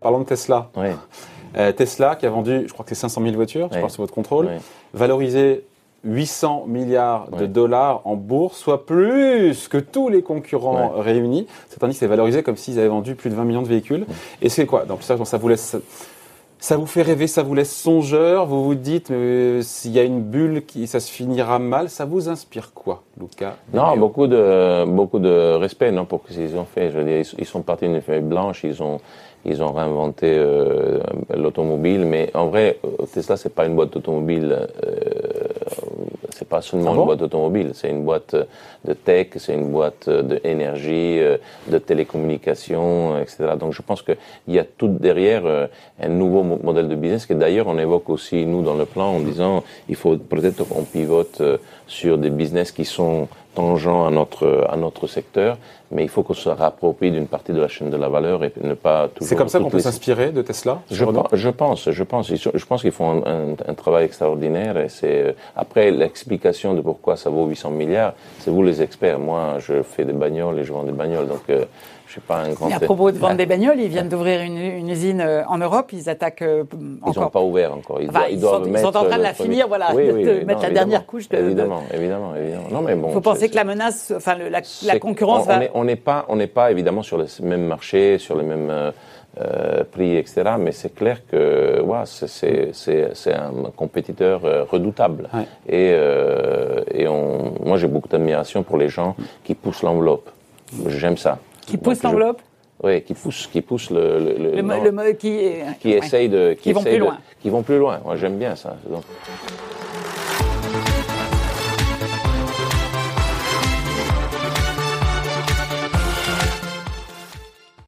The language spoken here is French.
Parlons de Tesla. Oui. Euh, Tesla qui a vendu, je crois que c'est 500 000 voitures, je Oui. crois sous votre contrôle, Oui. valorisé 800 milliards de dollars en bourse, soit plus que tous les concurrents réunis. Cet indice est valorisé comme s'ils avaient vendu plus de 20 millions de véhicules. Et c'est quoi? Donc ça, ça vous laisse, ça vous fait rêver, ça vous laisse songeur. Vous vous dites, euh, s'il y a une bulle ça se finira mal. Ça vous inspire quoi, Luca Non, beaucoup de, beaucoup de respect non, pour ce qu'ils ont fait. Je veux dire, ils, sont partis d'une feuille blanche, ils ont, ils ont réinventé euh, l'automobile, mais en vrai, euh, Tesla, c'est pas une boîte d'automobile. Euh, pas seulement Ah bon une boîte d'automobile, c'est une boîte de tech, c'est une boîte d'énergie, euh, de télécommunications, etc. Donc je pense qu'il y a tout derrière euh, un nouveau mo- modèle de business que d'ailleurs on évoque aussi nous dans le plan en disant il faut peut-être qu'on pivote euh, sur des business qui sont tangents à notre à notre secteur, mais il faut qu'on se rapproprie d'une partie de la chaîne de la valeur et ne pas toujours. C'est comme ça qu'on peut les- s'inspirer de Tesla je, pense, je pense, je pense qu'ils font un, un- un travail extraordinaire et c'est euh, après l'explication de pourquoi ça vaut 800 milliards, c'est vous les experts. Moi, je fais des bagnoles et je vends des bagnoles, donc euh, je suis pas un grand. Et à propos de vendre des bagnoles, ils viennent d'ouvrir une, une usine euh, en Europe. Ils attaquent euh, Ils n'ont encore. pas ouvert encore. Ils, Enfin, doivent- ils doivent sont- ils sont en train de la premier- finir, voilà, Oui, de- oui, de oui, mettre non, la évidemment, dernière couche de- de- Évidemment, évidemment, évidemment. Non, mais bon. Que la menace, enfin le- la, concurrence on, va. on est- On n'est pas, on n'est pas évidemment sur le même marché, sur les mêmes euh, euh, prix, etc. Mais c'est clair que ouais, c'est- un compétiteur euh, redoutable. Ouais. Et, euh, et on, moi, j'ai beaucoup d'admiration pour les gens qui poussent l'enveloppe. J'aime ça. Qui pousse Donc, je- l'enveloppe Oui, qui poussent, qui poussent le, le, non, qui, qui ouais. essayent de, Qui vont plus de- loin. qui vont plus loin. Moi, j'aime bien ça. Donc,